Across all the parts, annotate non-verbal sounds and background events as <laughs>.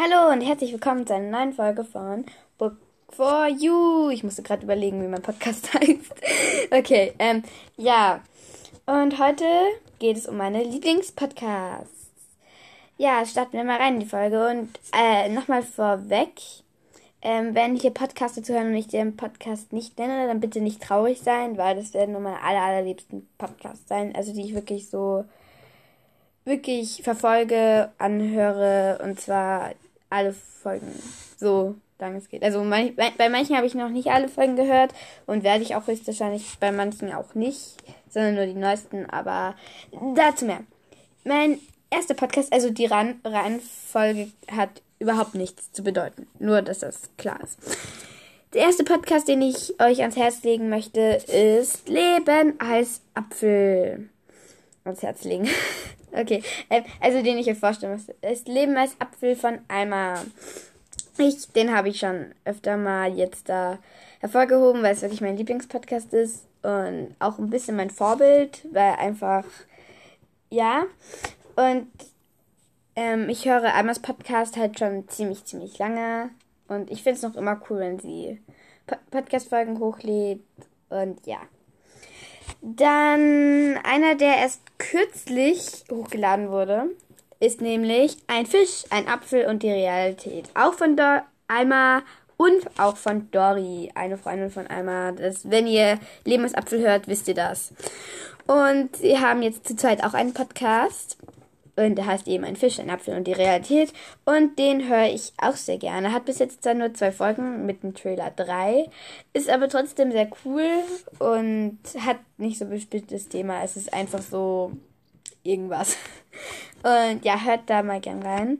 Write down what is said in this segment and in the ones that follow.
Hallo und herzlich willkommen zu einer neuen Folge von Book for You. Ich musste gerade überlegen, wie mein Podcast <laughs> heißt. okay, ähm, ja. Und heute geht es um meine Lieblingspodcasts. Ja, starten wir mal rein in die Folge und äh, nochmal vorweg. Ähm, wenn hier Podcasts zu hören und ich den Podcast nicht nenne, dann bitte nicht traurig sein, weil das werden nur meine aller, allerliebsten Podcasts sein. Also die ich wirklich so wirklich verfolge, anhöre und zwar alle Folgen so lange es geht. Also mein, bei manchen habe ich noch nicht alle Folgen gehört und werde ich auch höchstwahrscheinlich bei manchen auch nicht, sondern nur die neuesten, aber dazu mehr. Mein erster Podcast, also die Reihenfolge hat überhaupt nichts zu bedeuten. Nur, dass das klar ist. Der erste Podcast, den ich euch ans Herz legen möchte, ist Leben als Apfel. Ans Herz legen. <laughs> okay, ähm, also den ich euch vorstellen muss. Ist Leben als Apfel von Alma. Ich, den habe ich schon öfter mal jetzt da hervorgehoben, weil es wirklich mein Lieblingspodcast ist und auch ein bisschen mein Vorbild, weil einfach, ja. Und ähm, ich höre Almas Podcast halt schon ziemlich, ziemlich lange und ich finde es noch immer cool, wenn sie Podcast-Folgen hochlädt und ja. Dann einer, der erst kürzlich hochgeladen wurde, ist nämlich ein Fisch, ein Apfel und die Realität. Auch von Do Alma und auch von Dori, eine Freundin von Alma. Das, wenn ihr Lebensapfel hört, wisst ihr das. Und sie haben jetzt zurzeit auch einen Podcast. Und der heißt eben ein Fisch, ein Apfel und die Realität. Und den höre ich auch sehr gerne. Hat bis jetzt zwar nur zwei Folgen mit dem Trailer 3. Ist aber trotzdem sehr cool und hat nicht so ein bestimmtes Thema. Es ist einfach so irgendwas. <laughs> Und ja, hört da mal gern rein.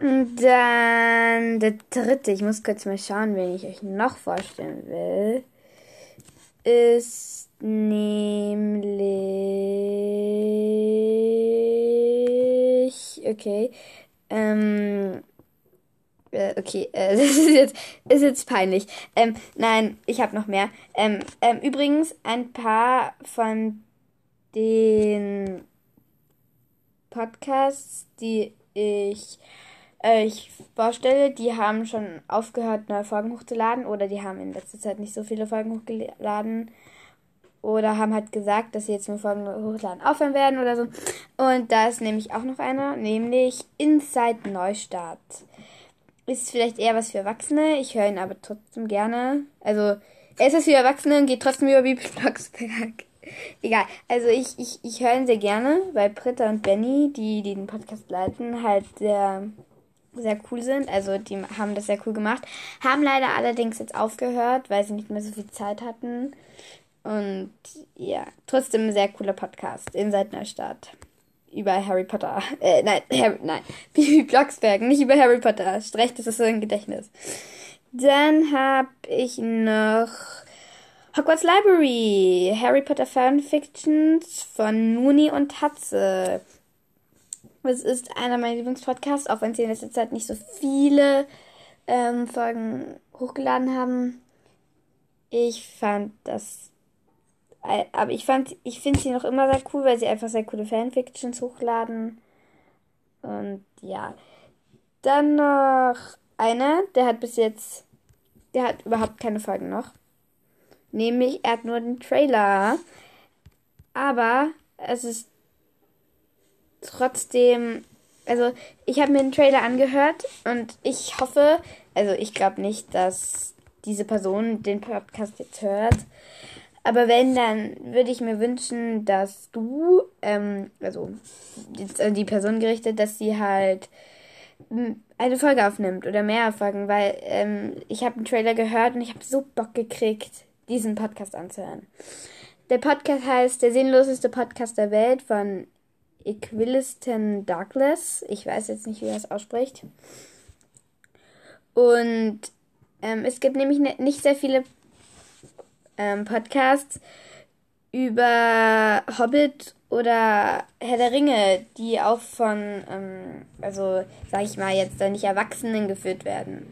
Und dann der dritte, ich muss kurz mal schauen, wen ich euch noch vorstellen will, ist nämlich, okay, ähm, äh, okay, äh, <laughs> das ist jetzt, ist jetzt peinlich. Ähm, nein, ich habe noch mehr. Ähm, ähm, übrigens, ein paar von den Podcasts, die ich euch vorstelle, die haben schon aufgehört, neue Folgen hochzuladen oder die haben in letzter Zeit nicht so viele Folgen hochgeladen oder haben halt gesagt, dass sie jetzt nur Folgen hochladen aufhören werden oder so. Und da ist nämlich auch noch einer, nämlich Inside Neustart. Ist vielleicht eher was für Erwachsene, ich höre ihn aber trotzdem gerne. Also, er ist was für Erwachsene und geht trotzdem über Bibelblocksberg. Egal. Also ich, ich, ich höre ihn sehr gerne, weil Britta und Benny, die, die den Podcast leiten, halt sehr, sehr cool sind. Also die haben das sehr cool gemacht. Haben leider allerdings jetzt aufgehört, weil sie nicht mehr so viel Zeit hatten. Und ja, trotzdem ein sehr cooler Podcast in Neustadt. Über Harry Potter. <laughs> Äh, nein, Harry, nein. <laughs> Bibi Blocksberg, nicht über Harry Potter. Recht ist das so ein Gedächtnis. Dann habe ich noch Hogwarts Library, Harry Potter Fanfictions von Nuni und Tatze. Es ist einer meiner Lieblingspodcasts, auch wenn sie in letzter Zeit nicht so viele ähm, Folgen hochgeladen haben. Ich fand das. Aber ich fand, ich finde sie noch immer sehr cool, weil sie einfach sehr coole Fanfictions hochladen. Und ja. Dann noch einer, der hat bis jetzt. Der hat überhaupt keine Folgen noch. Nämlich, er hat nur den Trailer. Aber es ist trotzdem. Also, ich habe mir den Trailer angehört und ich hoffe, also ich glaube nicht, dass diese Person den Podcast jetzt hört. Aber wenn, dann würde ich mir wünschen, dass du, ähm, also jetzt an die Person gerichtet, dass sie halt eine Folge aufnimmt oder mehr Folgen, weil ähm, ich habe einen Trailer gehört und ich habe so Bock gekriegt, diesen Podcast anzuhören. Der Podcast heißt Der sinnloseste Podcast der Welt von Equiliston Douglas. Ich weiß jetzt nicht, wie er es ausspricht. Und ähm, es gibt nämlich ne, nicht sehr viele ähm, Podcasts über Hobbit oder Herr der Ringe, die auch von, ähm, also sag ich mal jetzt, da nicht Erwachsenen geführt werden.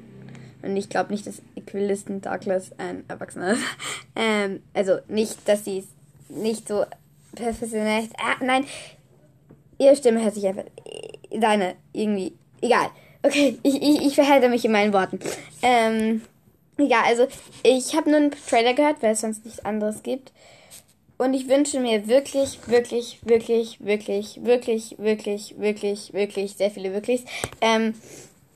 Und ich glaube nicht, dass Equilisten Douglas ein Erwachsener ist. <laughs> Ähm, also nicht, dass sie nicht so professionell ist. Ah, nein, ihre Stimme hört sich einfach. Deine, irgendwie. Egal. Okay, ich, ich, ich verhalte mich in meinen Worten. Ähm, ja, also ich habe nur einen Trailer gehört, weil es sonst nichts anderes gibt. Und ich wünsche mir wirklich, wirklich, wirklich, wirklich, wirklich, wirklich, wirklich, wirklich, sehr viele wirklich, ähm,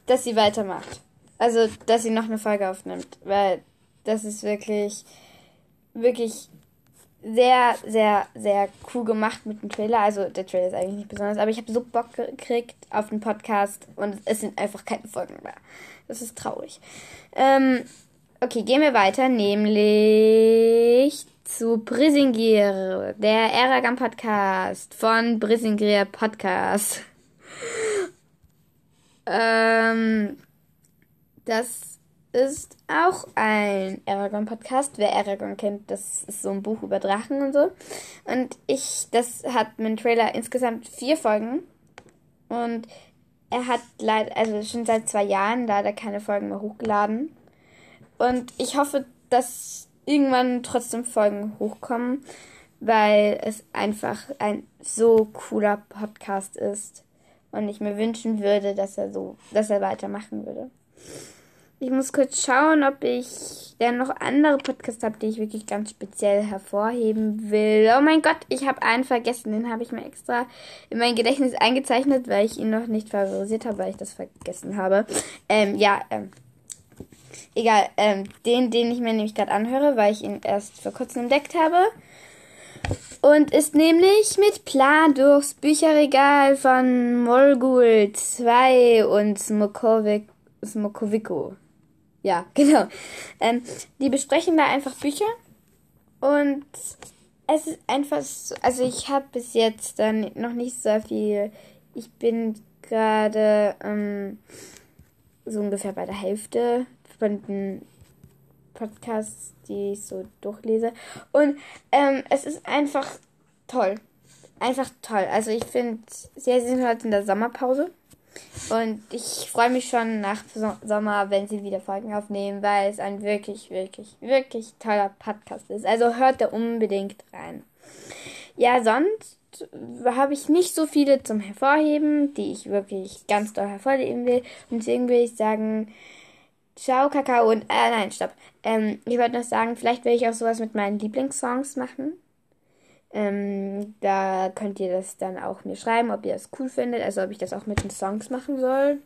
dass sie weitermacht. Also, dass sie noch eine Folge aufnimmt. Weil das ist wirklich, wirklich sehr, sehr, sehr cool gemacht mit dem Trailer. Also der Trailer ist eigentlich nicht besonders, aber ich habe so Bock gekriegt auf den Podcast und es sind einfach keine Folgen mehr. Das ist traurig. Ähm, okay, gehen wir weiter, nämlich zu Brisingir, der Eragon Podcast von Brisingir Podcast. <laughs> ähm, das ist auch ein Aragon-Podcast. Wer Aragon kennt, das ist so ein Buch über Drachen und so. Und ich, das hat mit dem Trailer insgesamt vier Folgen. Und er hat leider, also schon seit zwei Jahren leider keine Folgen mehr hochgeladen. Und ich hoffe, dass irgendwann trotzdem Folgen hochkommen, weil es einfach ein so cooler Podcast ist. Und ich mir wünschen würde, dass er so, dass er weitermachen würde. Ich muss kurz schauen, ob ich dann noch andere Podcasts habe, die ich wirklich ganz speziell hervorheben will. Oh mein Gott, ich habe einen vergessen. Den habe ich mir extra in mein Gedächtnis eingezeichnet, weil ich ihn noch nicht favorisiert habe, weil ich das vergessen habe. Ähm, ja, ähm, egal. Ähm, den, den ich mir nämlich gerade anhöre, weil ich ihn erst vor kurzem entdeckt habe. Und ist nämlich mit Plan durchs Bücherregal von Molgul 2 und Smokovic, Smokoviko. Ja, <laughs> genau. Ähm, die besprechen da einfach Bücher und es ist einfach, so, also ich habe bis jetzt dann noch nicht so viel. Ich bin gerade ähm, so ungefähr bei der Hälfte von den Podcasts, die ich so durchlese. Und ähm, es ist einfach toll. Einfach toll. Also ich finde, sie sind heute in der Sommerpause. Und ich freue mich schon nach Sommer, wenn sie wieder Folgen aufnehmen, weil es ein wirklich, wirklich, wirklich toller Podcast ist. Also hört da unbedingt rein. Ja, sonst habe ich nicht so viele zum Hervorheben, die ich wirklich ganz doll hervorheben will. Und deswegen will ich sagen, ciao, Kakao und, äh, nein, stopp. Ähm, ich wollte noch sagen, vielleicht will ich auch sowas mit meinen Lieblingssongs machen. Ähm, da könnt ihr das dann auch mir schreiben, ob ihr das cool findet, also ob ich das auch mit den Songs machen soll.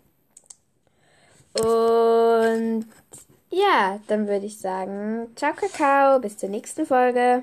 Und ja, dann würde ich sagen, ciao Kakao, bis zur nächsten Folge.